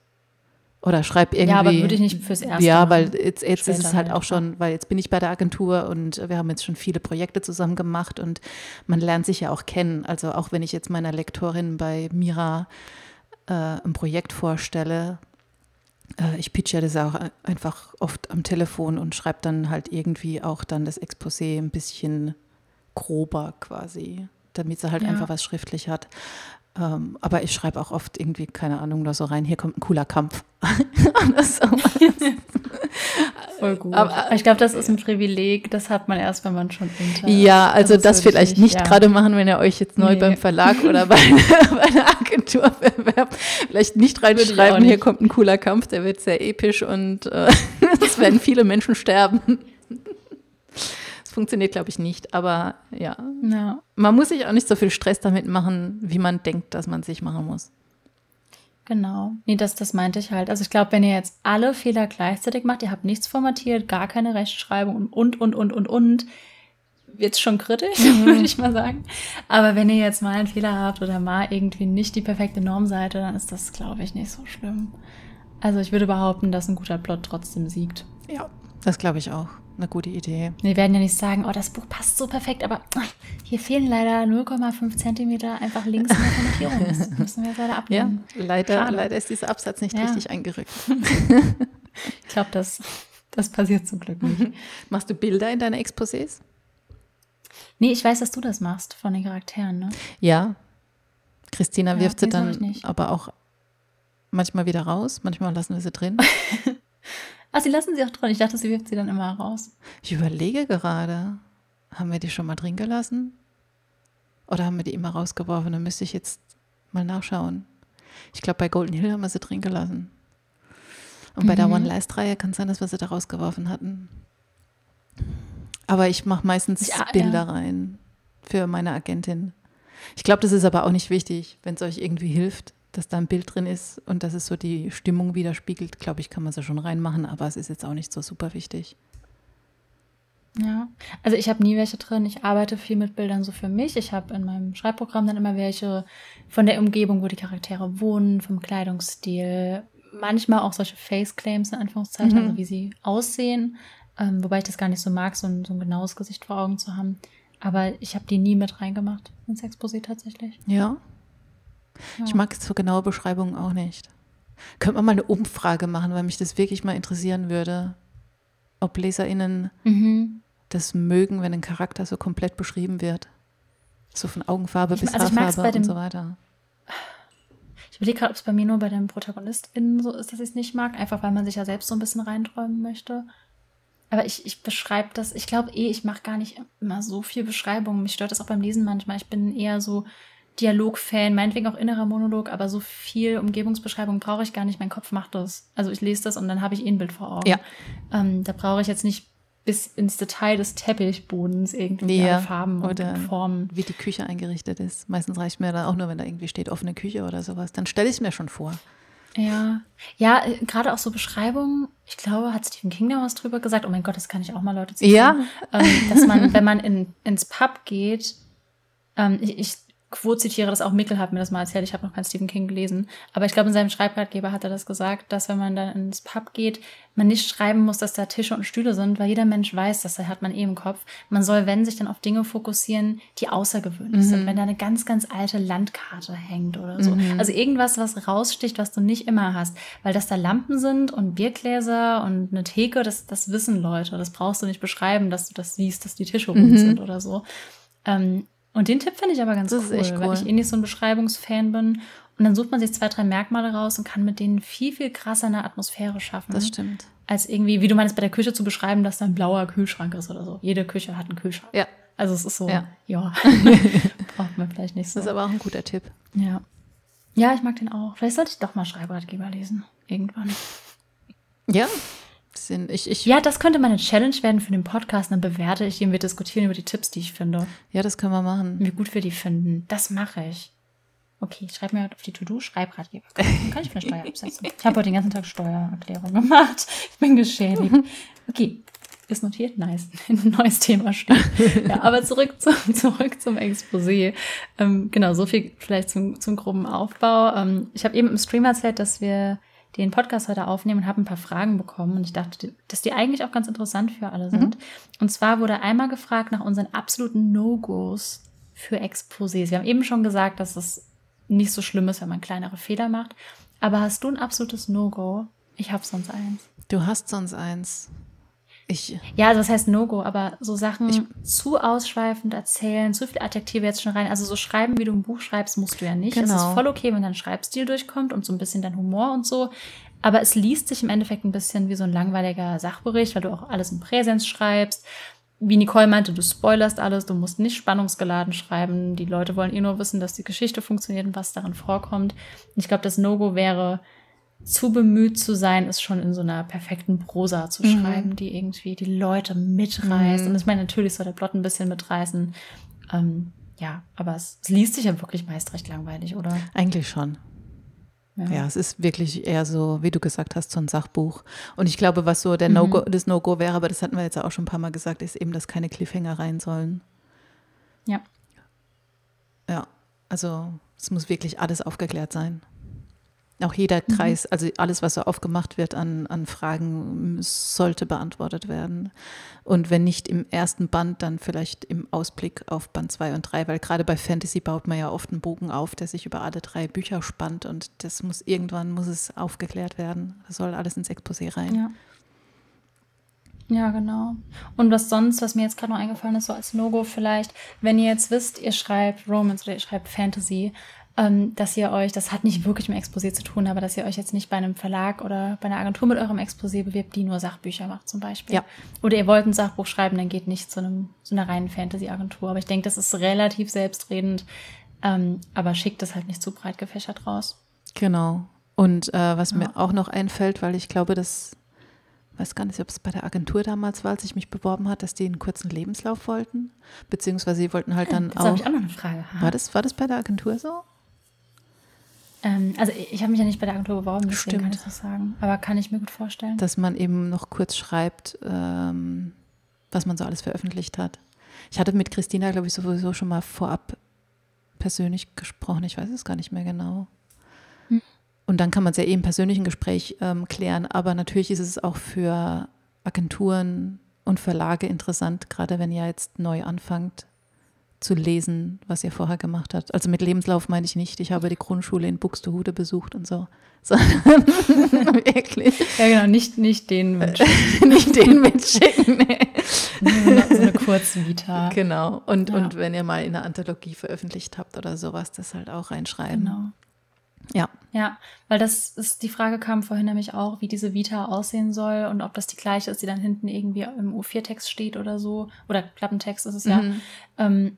S1: Oder schreib irgendwie. Ja, aber
S2: würde ich nicht fürs Erste.
S1: Ja, weil jetzt, jetzt ist es halt, auch schon, weil jetzt bin ich bei der Agentur und wir haben jetzt schon viele Projekte zusammen gemacht und man lernt sich ja auch kennen. Also auch wenn ich jetzt meiner Lektorin bei Mira äh, ein Projekt vorstelle, ich pitche das auch einfach oft am Telefon und schreibe dann halt irgendwie auch dann das Exposé ein bisschen grober quasi, damit sie halt ja. einfach was schriftlich hat. Ähm, aber ich schreibe auch oft irgendwie, keine Ahnung, da so rein, hier kommt ein cooler Kampf.
S2: Voll gut. Aber ich glaube, das ist ein Privileg, das hat man erst, wenn man schon
S1: hinter. Ja, also das, das vielleicht nicht ja. gerade machen, wenn ihr euch jetzt neu nee. beim Verlag oder bei, bei einer Agentur bewerbt. Vielleicht nicht reinschreiben, nicht. hier kommt ein cooler Kampf, der wird sehr episch und äh, es werden viele Menschen sterben funktioniert, glaube ich, nicht. Aber ja. ja. Man muss sich auch nicht so viel Stress damit machen, wie man denkt, dass man sich machen muss.
S2: Genau. Nee, das, das meinte ich halt. Also ich glaube, wenn ihr jetzt alle Fehler gleichzeitig macht, ihr habt nichts formatiert, gar keine Rechtschreibung und, und, und, und, und, wird es schon kritisch, mhm. würde ich mal sagen. Aber wenn ihr jetzt mal einen Fehler habt oder mal irgendwie nicht die perfekte Normseite, dann ist das, glaube ich, nicht so schlimm. Also ich würde behaupten, dass ein guter Plot trotzdem siegt.
S1: Ja, das glaube ich auch eine gute Idee.
S2: Wir werden ja nicht sagen, oh, das Buch passt so perfekt, aber hier fehlen leider 0,5 Zentimeter einfach links in der Kommentierung. Das müssen wir leider abnehmen.
S1: Ja, leider, leider ist dieser Absatz nicht ja. richtig eingerückt.
S2: ich glaube, das, das passiert zum Glück nicht.
S1: Machst du Bilder in deine Exposés?
S2: Nee, ich weiß, dass du das machst von den Charakteren, ne?
S1: Ja. Christina ja, wirft sie dann aber auch manchmal wieder raus, manchmal lassen wir sie drin.
S2: Ach, sie lassen sie auch drin. Ich dachte, sie wirft sie dann immer raus.
S1: Ich überlege gerade, haben wir die schon mal drin gelassen? Oder haben wir die immer rausgeworfen? Da müsste ich jetzt mal nachschauen. Ich glaube, bei Golden Hill haben wir sie drin gelassen. Und mhm. bei der mhm. One Last Reihe kann es sein, dass wir sie da rausgeworfen hatten. Aber ich mache meistens ja, Bilder ja. rein für meine Agentin. Ich glaube, das ist aber auch nicht wichtig, wenn es euch irgendwie hilft dass da ein Bild drin ist und dass es so die Stimmung widerspiegelt, glaube ich, kann man es ja schon reinmachen, aber es ist jetzt auch nicht so super wichtig.
S2: Ja, also ich habe nie welche drin. Ich arbeite viel mit Bildern so für mich. Ich habe in meinem Schreibprogramm dann immer welche von der Umgebung, wo die Charaktere wohnen, vom Kleidungsstil, manchmal auch solche Face-Claims in Anführungszeichen, mhm. also wie sie aussehen. Ähm, wobei ich das gar nicht so mag, so ein, so ein genaues Gesicht vor Augen zu haben. Aber ich habe die nie mit reingemacht ins Exposé tatsächlich.
S1: Ja, ja. Ich mag so genaue Beschreibungen auch nicht. Könnte man mal eine Umfrage machen, weil mich das wirklich mal interessieren würde, ob LeserInnen mhm. das mögen, wenn ein Charakter so komplett beschrieben wird. So von Augenfarbe ich, bis also Haarfarbe und so weiter.
S2: Ich überlege gerade, ob es bei mir nur bei den ProtagonistInnen so ist, dass ich es nicht mag, einfach weil man sich ja selbst so ein bisschen reinträumen möchte. Aber ich, ich beschreibe das, ich glaube eh, ich mache gar nicht immer so viel Beschreibung. Mich stört das auch beim Lesen manchmal. Ich bin eher so, Dialogfan, meinetwegen auch innerer Monolog, aber so viel Umgebungsbeschreibung brauche ich gar nicht. Mein Kopf macht das. Also ich lese das und dann habe ich eh ein Bild vor Augen. Ja. Ähm, da brauche ich jetzt nicht bis ins Detail des Teppichbodens irgendwie ja, Farben oder Formen.
S1: Wie die Küche eingerichtet ist. Meistens reicht mir da auch nur, wenn da irgendwie steht offene Küche oder sowas. Dann stelle ich es mir schon vor.
S2: Ja, ja, äh, gerade auch so Beschreibungen. Ich glaube, hat Stephen King da was drüber gesagt. Oh mein Gott, das kann ich auch mal Leute
S1: zu Ja.
S2: Ähm, dass man, wenn man in, ins Pub geht, ähm, ich, ich Quo zitiere das auch, Mickel hat mir das mal erzählt, ich habe noch keinen Stephen King gelesen, aber ich glaube, in seinem Schreibratgeber hat er das gesagt, dass wenn man dann ins Pub geht, man nicht schreiben muss, dass da Tische und Stühle sind, weil jeder Mensch weiß, das hat man eh im Kopf. Man soll, wenn, sich dann auf Dinge fokussieren, die außergewöhnlich mhm. sind. Wenn da eine ganz, ganz alte Landkarte hängt oder so. Mhm. Also irgendwas, was raussticht, was du nicht immer hast. Weil dass da Lampen sind und Biergläser und eine Theke, das, das wissen Leute. Das brauchst du nicht beschreiben, dass du das siehst, dass die Tische rund mhm. sind oder so. Ähm, und den Tipp finde ich aber ganz das cool, cool, weil ich eh nicht so ein Beschreibungsfan bin. Und dann sucht man sich zwei, drei Merkmale raus und kann mit denen viel, viel krasser eine Atmosphäre schaffen.
S1: Das stimmt.
S2: Als irgendwie, wie du meinst, bei der Küche zu beschreiben, dass da ein blauer Kühlschrank ist oder so. Jede Küche hat einen Kühlschrank.
S1: Ja.
S2: Also es ist so,
S1: Ja.
S2: ja, braucht man vielleicht nicht so.
S1: Das ist aber auch ein guter Tipp.
S2: Ja. Ja, ich mag den auch. Vielleicht sollte ich doch mal Schreibratgeber lesen. Irgendwann.
S1: Ja. Sind, ich, ich,
S2: Ja, das könnte meine Challenge werden für den Podcast. Dann bewerte ich ihn, wir diskutieren über die Tipps, die ich finde.
S1: ja, das können wir machen.
S2: Wie gut wir die finden. Das mache ich. Okay, ich schreibe mir auf die To-Do Schreibratgeber. Dann kann ich für eine Steuer absetzen. Ich habe heute den ganzen Tag Steuererklärung gemacht. Ich bin geschädigt. Okay, ist notiert? Nice. Ein neues Thema steht. Ja, aber zurück zum, zurück zum Exposé. Ähm, genau, so viel vielleicht zum, zum groben Aufbau. Ähm, ich habe eben im Stream erzählt, dass wir den Podcast heute aufnehmen und habe ein paar Fragen bekommen. Und ich dachte, dass die eigentlich auch ganz interessant für alle sind. Und zwar wurde einmal gefragt nach unseren absoluten No-Gos für Exposés. Wir haben eben schon gesagt, dass es nicht so schlimm ist, wenn man kleinere Fehler macht. Aber hast du ein absolutes No-Go? Ich habe sonst eins.
S1: Du hast sonst eins. Ich,
S2: Ja, also das heißt No-Go, aber so Sachen zu ausschweifend erzählen, zu viele Adjektive jetzt schon rein. Also so schreiben, wie du ein Buch schreibst, musst du ja nicht. Es
S1: Genau.
S2: ist voll okay, wenn dein Schreibstil durchkommt und so ein bisschen dein Humor und so. Aber es liest sich im Endeffekt ein bisschen wie so ein langweiliger Sachbericht, weil du auch alles in Präsenz schreibst. Wie Nicole meinte, du spoilerst alles, du musst nicht spannungsgeladen schreiben. Die Leute wollen eh nur wissen, dass die Geschichte funktioniert und was darin vorkommt. Und ich glaube, das No-Go wäre, zu bemüht zu sein, es schon in so einer perfekten Prosa zu
S1: Mhm.
S2: schreiben, die irgendwie die Leute mitreißt. Und ich meine, natürlich soll der Plot ein bisschen mitreißen. Ähm, ja, aber es, es liest sich ja wirklich meist recht langweilig, oder?
S1: eigentlich schon. Ja, es ist wirklich eher so, wie du gesagt hast, so ein Sachbuch. Und ich glaube, was so der No-Go, das No-Go wäre, aber das hatten wir jetzt auch schon ein paar Mal gesagt, ist eben, dass keine Cliffhanger rein sollen.
S2: Ja.
S1: Ja, also es muss wirklich alles aufgeklärt sein. Auch jeder Kreis, also alles, was so aufgemacht wird an, an Fragen, sollte beantwortet werden. Und wenn nicht im ersten Band, dann vielleicht im Ausblick auf Band 2 und 3, weil gerade bei Fantasy baut man ja oft einen Bogen auf, der sich über alle drei Bücher spannt und das muss irgendwann muss es aufgeklärt werden. Das soll alles ins Exposé rein.
S2: Ja. Ja, genau. Und was sonst, was mir jetzt gerade noch eingefallen ist, so als No-Go vielleicht, wenn ihr jetzt wisst, ihr schreibt Romance oder ihr schreibt Fantasy, dass ihr euch, das hat nicht wirklich mit Exposé zu tun, aber dass ihr euch jetzt nicht bei einem Verlag oder bei einer Agentur mit eurem Exposé bewirbt, die nur Sachbücher macht zum Beispiel.
S1: Ja.
S2: Oder ihr wollt ein Sachbuch schreiben, dann geht nicht zu, einem, zu einer reinen Fantasy-Agentur. Aber ich denke, das ist relativ selbstredend, ähm, aber schickt es halt nicht zu breit gefächert raus.
S1: Genau. Und äh, was
S2: Ja.
S1: mir auch noch einfällt, weil ich glaube, das weiß gar nicht, ob es bei der Agentur damals war, als ich mich beworben hat, dass die einen kurzen Lebenslauf wollten, beziehungsweise sie wollten halt dann
S2: Jetzt habe
S1: auch.
S2: ich auch noch eine Frage.
S1: War das, war das bei der Agentur so?
S2: Ähm, also ich, habe mich ja nicht bei der Agentur beworben, deswegen
S1: Stimmt.
S2: kann ich das sagen. Aber kann ich mir gut vorstellen.
S1: Dass man eben noch kurz schreibt, ähm, was man so alles veröffentlicht hat. Ich hatte mit Christina, glaube ich, sowieso schon mal vorab persönlich gesprochen. Ich weiß es gar nicht mehr genau.
S2: Hm.
S1: Und dann kann man es ja eh im persönlichen Gespräch ähm, klären. Aber natürlich ist es auch für Agenturen und Verlage interessant, gerade wenn ihr jetzt neu anfangt zu lesen, was ihr vorher gemacht habt. Also mit Lebenslauf meine ich nicht, ich habe die Grundschule in Buxtehude besucht und so, sondern wirklich
S2: Ja, genau, nicht, nicht den Wunsch.
S1: nicht den mitschicken. Nee.
S2: So eine, so eine Kurzvita.
S1: Genau. Und,
S2: Ja.
S1: und wenn ihr mal in einer Anthologie veröffentlicht habt oder sowas, das halt auch reinschreiben.
S2: Genau.
S1: Ja.
S2: Ja, weil das ist, die Frage kam vorhin nämlich auch, wie diese Vita aussehen soll und ob das die gleiche ist, die dann hinten irgendwie im U4-Text steht oder so. Oder Klappentext ist es ja.
S1: Mhm.
S2: Ähm,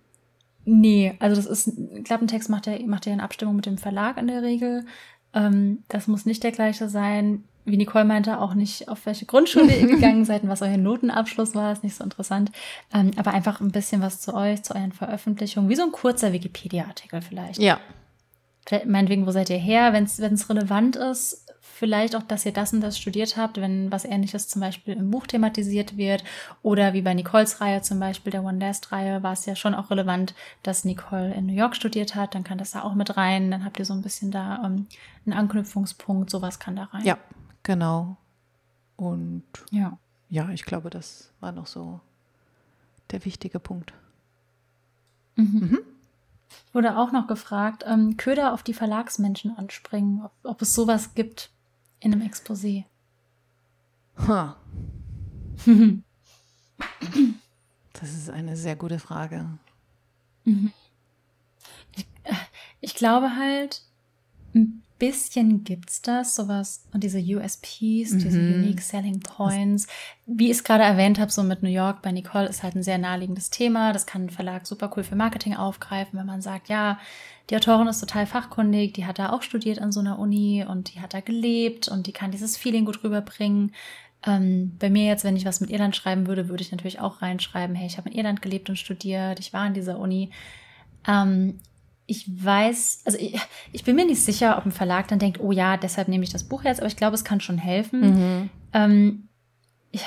S2: nee, also das ist, Klappentext macht ja, macht ja in Abstimmung mit dem Verlag in der Regel. Ähm, das muss nicht der gleiche sein. Wie Nicole meinte, auch nicht auf welche Grundschule ihr gegangen seid und was euer Notenabschluss war, ist nicht so interessant. Ähm, aber einfach ein bisschen was zu euch, zu euren Veröffentlichungen, wie so ein kurzer Wikipedia-Artikel vielleicht.
S1: Ja.
S2: Vielleicht, meinetwegen, wo seid ihr her? Wenn es relevant ist, vielleicht auch, dass ihr das und das studiert habt, wenn was ähnliches zum Beispiel im Buch thematisiert wird. Oder wie bei Nicoles Reihe zum Beispiel, der One Last Reihe, war es ja schon auch relevant, dass Nicole in New York studiert hat. Dann kann das da auch mit rein. Dann habt ihr so ein bisschen da ähm, einen Anknüpfungspunkt. Sowas kann da rein.
S1: Ja, genau. Und
S2: Ja.
S1: ja, ich glaube, das war noch so der wichtige Punkt.
S2: Mhm. Wurde auch noch gefragt, ähm, Köder auf die Verlagsmenschen anspringen, ob, ob es sowas gibt in einem Exposé.
S1: Ha. Das ist eine sehr gute Frage.
S2: Ich glaube halt, Ein bisschen gibt's das, sowas und diese USPs, mhm. diese Unique Selling Points. Wie ich es gerade erwähnt habe, so mit New York bei Nicole ist halt ein sehr naheliegendes Thema. Das kann ein Verlag super cool für Marketing aufgreifen, wenn man sagt, ja, die Autorin ist total fachkundig, die hat da auch studiert an so einer Uni und die hat da gelebt und die kann dieses Feeling gut rüberbringen. Ähm, bei mir jetzt, wenn ich was mit Irland schreiben würde, würde ich natürlich auch reinschreiben, hey, ich habe in Irland gelebt und studiert, ich war an dieser Uni. Ähm, ich weiß, also ich, ich, bin mir nicht sicher, ob ein Verlag dann denkt, oh ja, deshalb nehme ich das Buch jetzt, aber ich glaube, es kann schon helfen. Mhm. Ähm, ich,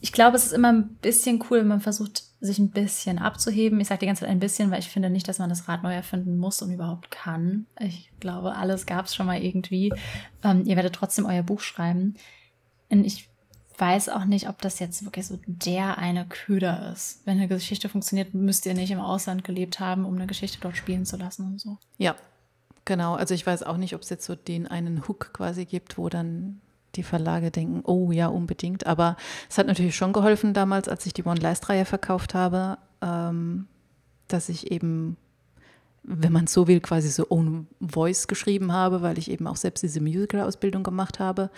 S2: ich, glaube, es ist immer ein bisschen cool, wenn man versucht, sich ein bisschen abzuheben. Ich sage die ganze Zeit ein bisschen, weil ich finde nicht, dass man das Rad neu erfinden muss und überhaupt kann. Ich glaube, alles gab es schon mal irgendwie. Ähm, ihr werdet trotzdem euer Buch schreiben. Und ich weiß auch nicht, ob das jetzt wirklich so der eine Köder ist. Wenn eine Geschichte funktioniert, müsst ihr nicht im Ausland gelebt haben, um eine Geschichte dort spielen zu lassen und so.
S1: Ja, genau. Also ich weiß auch nicht, ob es jetzt so den einen Hook quasi gibt, wo dann die Verlage denken, oh ja, unbedingt. Aber es hat natürlich schon geholfen damals, als ich die One-Last-Reihe verkauft habe, ähm, dass ich eben, wenn man so will, quasi so Own Voice geschrieben habe, weil ich eben auch selbst diese Musical-Ausbildung gemacht habe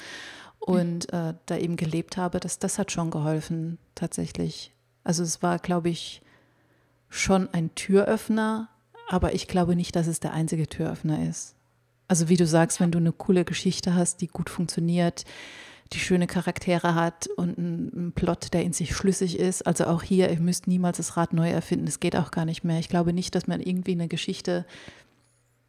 S1: und äh, da eben gelebt habe, das, das hat schon geholfen, tatsächlich. Also es war, glaube ich, schon ein Türöffner, aber ich glaube nicht, dass es der einzige Türöffner ist. Also wie du sagst, wenn du eine coole Geschichte hast, die gut funktioniert, die schöne Charaktere hat und einen Plot, der in sich schlüssig ist. Also auch hier, ihr müsst niemals das Rad neu erfinden. Es geht auch gar nicht mehr. Ich glaube nicht, dass man irgendwie eine Geschichte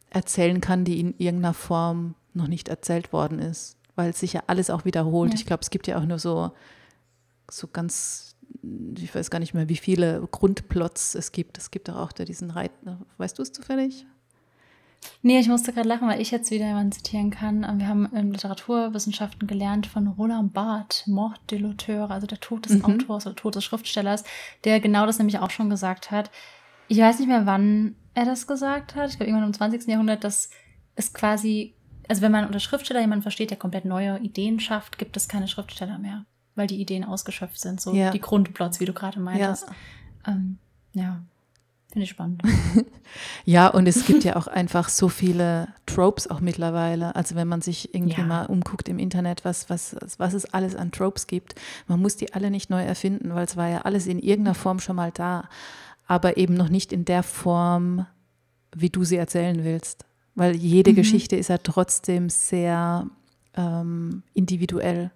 S1: erzählen kann, die in irgendeiner Form noch nicht erzählt worden ist weil sich ja alles auch wiederholt. Ja. Ich glaube, es gibt ja auch nur so, so ganz, ich weiß gar nicht mehr, wie viele Grundplots es gibt. Es gibt auch da diesen Reit, weißt du es zufällig?
S2: Nee, ich musste gerade lachen, weil ich jetzt wieder jemanden zitieren kann. Ähm, wir haben in Literaturwissenschaften gelernt von Roland Barthes, Mort de l'auteur, also der Tod des mhm. Autors oder Tod des Schriftstellers, der genau das nämlich auch schon gesagt hat. Ich weiß nicht mehr, wann er das gesagt hat. Ich glaube, irgendwann im 20. Jahrhundert, dass es quasi also wenn man unter Schriftsteller jemanden versteht, der komplett neue Ideen schafft, gibt es keine Schriftsteller mehr, weil die Ideen ausgeschöpft sind, so ja. die Grundplots, wie du gerade meintest. Ja, ähm, ja. finde ich spannend.
S1: ja, und es gibt ja auch einfach so viele Tropes auch mittlerweile. Also wenn man sich irgendwie ja. mal umguckt im Internet, was, was, was es alles an Tropes gibt, man muss die alle nicht neu erfinden, weil es war ja alles in irgendeiner Form schon mal da, aber eben noch nicht in der Form, wie du sie erzählen willst weil jede mhm. Geschichte ist ja trotzdem sehr ähm, individuell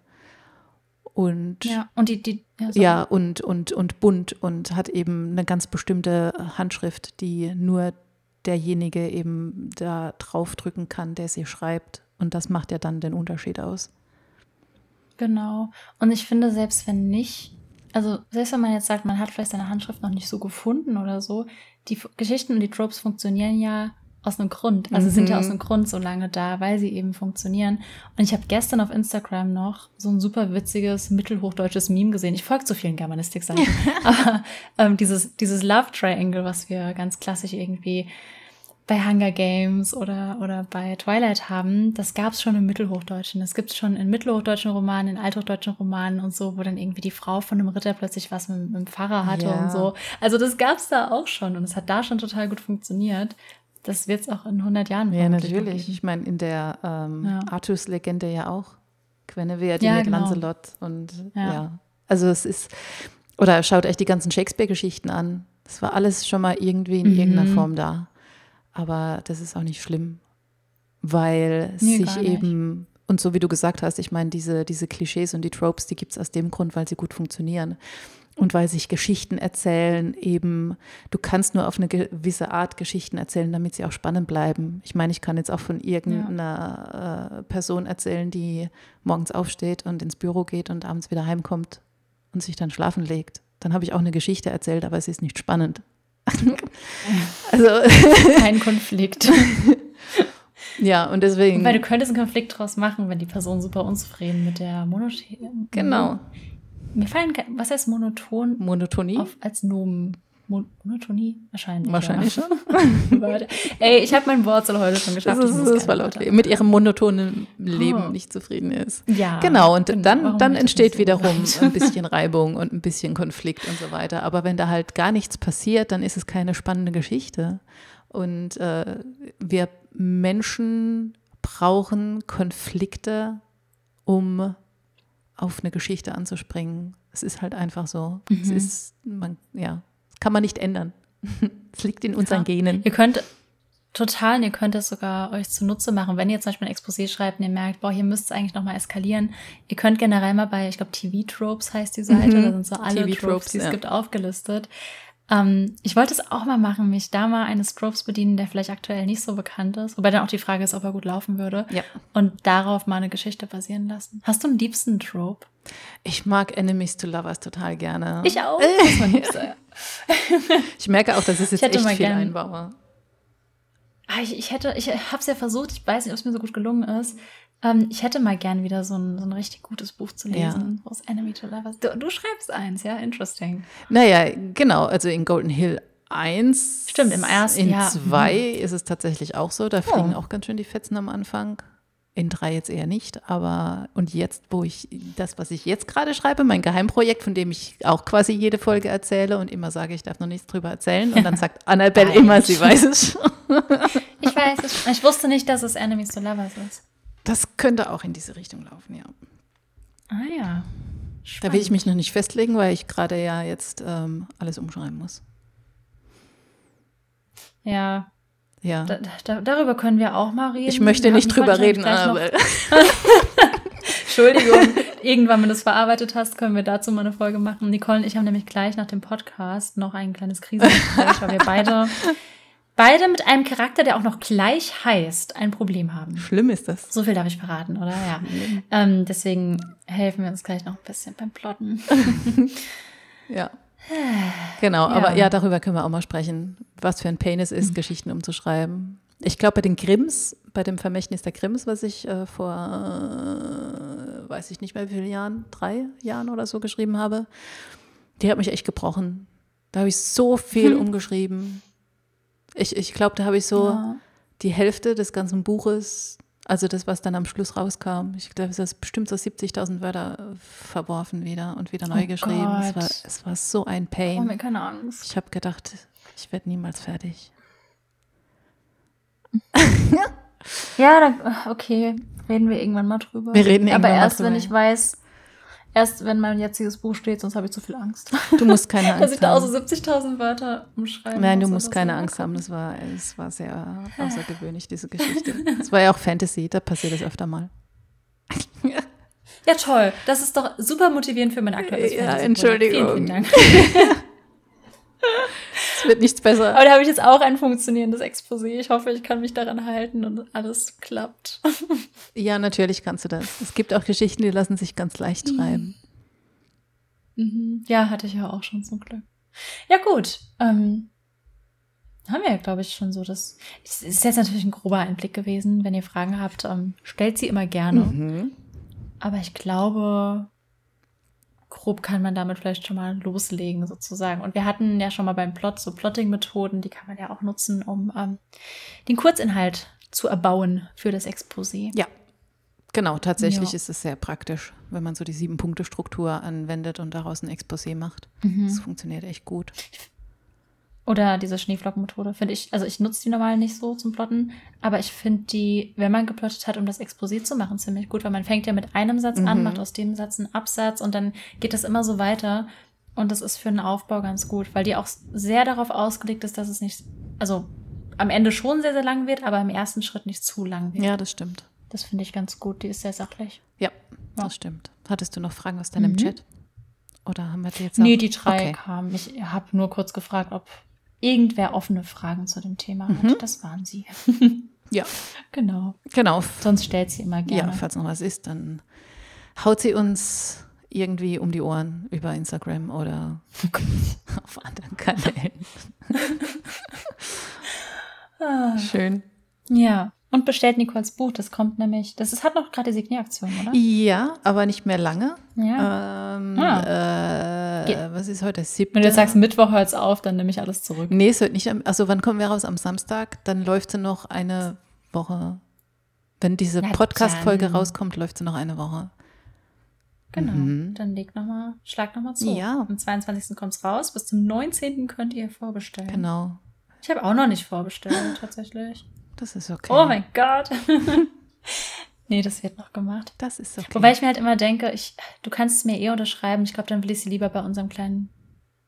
S1: und
S2: ja und die, die
S1: ja, ja, und und und bunt und hat eben eine ganz bestimmte Handschrift, die nur derjenige eben da draufdrücken kann, der sie schreibt und das macht ja dann den Unterschied aus.
S2: Genau. Und ich finde, selbst wenn nicht, also selbst wenn man jetzt sagt, man hat vielleicht seine Handschrift noch nicht so gefunden oder so, die Geschichten und die Tropes funktionieren ja aus einem Grund. Also mhm. sind ja aus mhm. einem Grund so lange da, weil sie eben funktionieren. Und ich habe gestern auf Instagram noch so ein super witziges mittelhochdeutsches Meme gesehen. Ich folge zu vielen Germanistik-Seiten. Aber ähm, dieses, dieses Love Triangle, was wir ganz klassisch irgendwie bei Hunger Games oder, oder bei Twilight haben, das gab es schon im Mittelhochdeutschen. Das gibt es schon in mittelhochdeutschen Romanen, in althochdeutschen Romanen und so, wo dann irgendwie die Frau von einem Ritter plötzlich was mit, mit dem Pfarrer hatte ja. und so. Also das gab es da auch schon und es hat da schon total gut funktioniert. Das wird es auch in 100 Jahren
S1: Ja, natürlich. Ich meine, in der ähm, ja. Artus-Legende ja auch. Guinevere, ja, genau. Lancelot und ja. ja. Also es ist, oder schaut euch die ganzen Shakespeare-Geschichten an. Das war alles schon mal irgendwie in mhm. irgendeiner Form da. Aber das ist auch nicht schlimm, weil nee, sich eben, und so wie du gesagt hast, ich meine, diese, diese Klischees und die Tropes, die gibt es aus dem Grund, weil sie gut funktionieren und weil sich Geschichten erzählen eben, du kannst nur auf eine gewisse Art Geschichten erzählen, damit sie auch spannend bleiben. Ich meine, ich kann jetzt auch von irgendeiner ja. äh, Person erzählen, die morgens aufsteht und ins Büro geht und abends wieder heimkommt und sich dann schlafen legt. Dann habe ich auch eine Geschichte erzählt, aber sie ist nicht spannend.
S2: also kein Konflikt.
S1: Ja, und deswegen.
S2: Weil du könntest einen Konflikt draus machen, wenn die Person super unzufrieden mit der Monothie.
S1: Genau.
S2: Mir fallen, was heißt monoton?
S1: Monotonie?
S2: Auf, als Nomen. Monotonie? Wahrscheinlich.
S1: Wahrscheinlich ja.
S2: schon. Ey, ich habe mein Wurzel heute schon geschafft.
S1: Das ist, das weil okay. mit ihrem monotonen Leben oh. nicht zufrieden ist.
S2: Ja.
S1: Genau, und dann, dann entsteht wiederum ein bisschen Reibung und ein bisschen Konflikt und so weiter. Aber wenn da halt gar nichts passiert, dann ist es keine spannende Geschichte. Und äh, wir Menschen brauchen Konflikte, um auf eine Geschichte anzuspringen. Es ist halt einfach so. Mhm. Es ist, man, ja, kann man nicht ändern. Es liegt in unseren ja. Genen.
S2: Ihr könnt total, ihr könnt es sogar euch zunutze machen, wenn ihr zum Beispiel ein Exposé schreibt und ihr merkt, boah, hier müsste es eigentlich nochmal eskalieren. Ihr könnt generell mal bei, ich glaube, TV-Tropes heißt die Seite, mhm. da sind so alle Tropes, die es ja. gibt, aufgelistet. Ähm, ich wollte es auch mal machen, mich da mal eines Tropes bedienen, der vielleicht aktuell nicht so bekannt ist. Wobei dann auch die Frage ist, ob er gut laufen würde.
S1: Ja.
S2: Und darauf mal eine Geschichte basieren lassen. Hast du einen liebsten Trope?
S1: Ich mag Enemies to Lovers total gerne.
S2: Ich auch.
S1: ich merke auch, dass es jetzt echt viel gern, einbaue.
S2: Ah, ich, ich hätte, ich habe es ja versucht, ich weiß nicht, ob es mir so gut gelungen ist. Ähm, ich hätte mal gern wieder so ein, so ein richtig gutes Buch zu lesen, ja. aus Enemy to Lovers. Du, du, schreibst eins, ja, interesting.
S1: Naja, genau, also in Golden Hill 1.
S2: Stimmt, im ersten
S1: In 2 mhm. ist es tatsächlich auch so, da fliegen oh. auch ganz schön die Fetzen am Anfang. In drei jetzt eher nicht, aber und jetzt, wo ich das, was ich jetzt gerade schreibe, mein Geheimprojekt, von dem ich auch quasi jede Folge erzähle und immer sage, ich darf noch nichts drüber erzählen und dann sagt Annabelle immer, sie weiß es schon.
S2: ich weiß es schon. Ich wusste nicht, dass es Enemies to Lovers ist.
S1: Das könnte auch in diese Richtung laufen, ja.
S2: Ah ja.
S1: Spannend. Da will ich mich noch nicht festlegen, weil ich gerade ja jetzt ähm, alles umschreiben muss.
S2: Ja,
S1: ja.
S2: Da, da, darüber können wir auch mal reden.
S1: Ich möchte nicht drüber reden, aber.
S2: Entschuldigung. Irgendwann, wenn du es verarbeitet hast, können wir dazu mal eine Folge machen. Nicole und ich haben nämlich gleich nach dem Podcast noch ein kleines Krisengespräch, weil wir beide, beide mit einem Charakter, der auch noch gleich heißt, ein Problem haben.
S1: Schlimm ist das.
S2: So viel darf ich verraten, oder? Ja. Ähm, deswegen helfen wir uns gleich noch ein bisschen beim Plotten.
S1: ja. Genau, ja. aber ja, darüber können wir auch mal sprechen, was für ein Pain es ist, mhm. Geschichten umzuschreiben. Ich glaube, bei den Grimms, bei dem Vermächtnis der Grimms, was ich äh, vor, äh, weiß ich nicht mehr wie viele Jahren, drei Jahren oder so geschrieben habe, die hat mich echt gebrochen. Da habe ich so viel hm. umgeschrieben. Ich, ich glaube, da habe ich so ja. die Hälfte des ganzen Buches also das, was dann am Schluss rauskam. Ich glaube, es ist bestimmt so 70.000 Wörter verworfen wieder und wieder neu oh geschrieben. Es war, es war, so ein Pain.
S2: Oh, mir keine Angst.
S1: Ich habe gedacht, ich werde niemals fertig.
S2: ja, dann, okay, reden wir irgendwann mal drüber.
S1: Wir reden irgendwann
S2: Aber erst,
S1: mal drüber.
S2: wenn ich weiß, Erst wenn mein jetziges Buch steht, sonst habe ich zu viel Angst.
S1: Du musst keine Angst
S2: Dass ich da auch so 70.000 Wörter umschreiben
S1: Nein, du musst keine Angst haben. Das war, es war sehr außergewöhnlich, diese Geschichte. Es war ja auch Fantasy, da passiert es öfter mal.
S2: ja, toll. Das ist doch super motivierend für mein aktuelles
S1: Ja, Entschuldigung. Vielen, vielen Dank. Es wird nichts besser.
S2: Aber da habe ich jetzt auch ein funktionierendes Exposé. Ich hoffe, ich kann mich daran halten und alles klappt.
S1: Ja, natürlich kannst du das. Es gibt auch Geschichten, die lassen sich ganz leicht mhm. schreiben.
S2: Mhm. Ja, hatte ich ja auch schon zum Glück. Ja, gut. Ähm, haben wir ja, glaube ich, schon so das. Es ist jetzt natürlich ein grober Einblick gewesen. Wenn ihr Fragen habt, ähm, stellt sie immer gerne. Mhm. Aber ich glaube, grob kann man damit vielleicht schon mal loslegen, sozusagen. Und wir hatten ja schon mal beim Plot so Plotting-Methoden, die kann man ja auch nutzen, um ähm, den Kurzinhalt zu erbauen für das Exposé.
S1: Ja, genau. Tatsächlich ja. ist es sehr praktisch, wenn man so die Sieben-Punkte-Struktur anwendet und daraus ein Exposé macht. Mhm. Das funktioniert echt gut.
S2: Oder diese Schneeflockenmethode, finde ich, also ich nutze die normal nicht so zum Plotten, aber ich finde die, wenn man geplottet hat, um das Exposé zu machen, ziemlich gut, weil man fängt ja mit einem Satz mhm. an, macht aus dem Satz einen Absatz und dann geht das immer so weiter. Und das ist für einen Aufbau ganz gut, weil die auch sehr darauf ausgelegt ist, dass es nicht, also am Ende schon sehr, sehr lang wird, aber im ersten Schritt nicht zu lang wird.
S1: Ja, das stimmt.
S2: Das finde ich ganz gut. Die ist sehr sachlich.
S1: Ja, ja. das stimmt. Hattest du noch Fragen aus deinem mhm. Chat? Oder haben wir die jetzt
S2: auch? Nee, die drei okay. kamen. Ich habe nur kurz gefragt, ob irgendwer offene Fragen zu dem Thema mhm. hat. Das waren sie.
S1: ja.
S2: Genau.
S1: Genau.
S2: Sonst stellt sie immer gerne.
S1: Ja, falls noch was ist, dann haut sie uns irgendwie um die Ohren über Instagram oder auf anderen Kanälen.
S2: Ah.
S1: Schön.
S2: Ja. Und bestellt Nicoles Buch, das kommt nämlich, das ist, hat noch gerade die Signieraktion, oder?
S1: Ja, aber nicht mehr lange.
S2: Ja.
S1: Ähm, ah. äh, was ist heute? Siebte?
S2: Wenn du jetzt sagst, Mittwoch hört es auf, dann nehme ich alles zurück.
S1: Nee, es hört nicht, also wann kommen wir raus? Am Samstag? Dann läuft sie noch eine Woche. Wenn diese Podcast-Folge rauskommt, läuft sie noch eine Woche.
S2: Genau, mhm. dann leg noch mal, schlag nochmal zu.
S1: Ja.
S2: Am 22. kommt es raus, bis zum 19. könnt ihr vorbestellen.
S1: Genau.
S2: Ich habe auch noch nicht vorbestellt, tatsächlich.
S1: Das ist okay.
S2: Oh mein Gott. Nee, das wird noch gemacht.
S1: Das ist okay.
S2: Wobei ich mir halt immer denke, ich, du kannst es mir eh unterschreiben. Ich glaube, dann will ich sie lieber bei unserem kleinen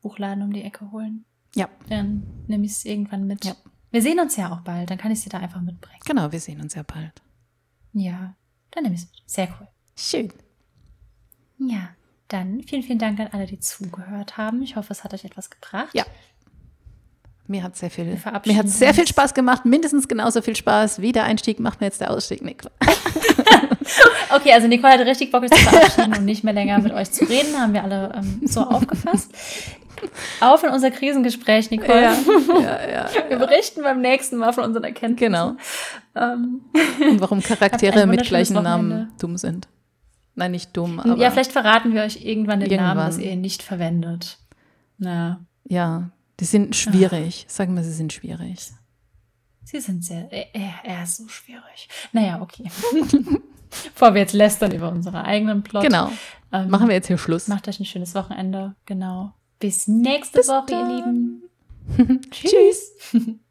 S2: Buchladen um die Ecke holen.
S1: Ja.
S2: Dann nehme ich es irgendwann mit.
S1: Ja.
S2: Wir sehen uns ja auch bald, dann kann ich sie da einfach mitbringen.
S1: Genau, wir sehen uns ja bald.
S2: Ja, dann nehme ich es mit. Sehr cool.
S1: Schön.
S2: Ja, dann vielen, vielen Dank an alle, die zugehört haben. Ich hoffe, es hat euch etwas gebracht.
S1: Ja. Mir hat sehr viel, mir hat sehr viel. Spaß gemacht, mindestens genauso viel Spaß wie der Einstieg macht mir jetzt der Ausstieg. Nick.
S2: Okay, also Nicole hatte richtig Bock, sich zu verabschieden und nicht mehr länger mit euch zu reden. Haben wir alle ähm, so aufgefasst. Auf in unser Krisengespräch, Nicole.
S1: ja, ja.
S2: Wir berichten beim nächsten Mal von unseren Erkenntnissen.
S1: Genau.
S2: Ähm,
S1: Und warum Charaktere mit gleichen Namen dumm sind. Nein, nicht dumm, aber
S2: ja, vielleicht verraten wir euch irgendwann den Namen,
S1: Irgendwann.
S2: dass ihr ihn nicht verwendet. Na,
S1: ja, die sind schwierig. Sagen wir, sie sind schwierig.
S2: sie sind sehr, er, er ist so schwierig. Naja, okay. Bevor wir jetzt lästern über unsere eigenen Plot.
S1: Genau.
S2: Ähm,
S1: Machen wir jetzt hier Schluss.
S2: Macht euch ein schönes Wochenende. Genau. Bis nächste
S1: Bis
S2: Woche,
S1: dann.
S2: ihr Lieben.
S1: Tschüss.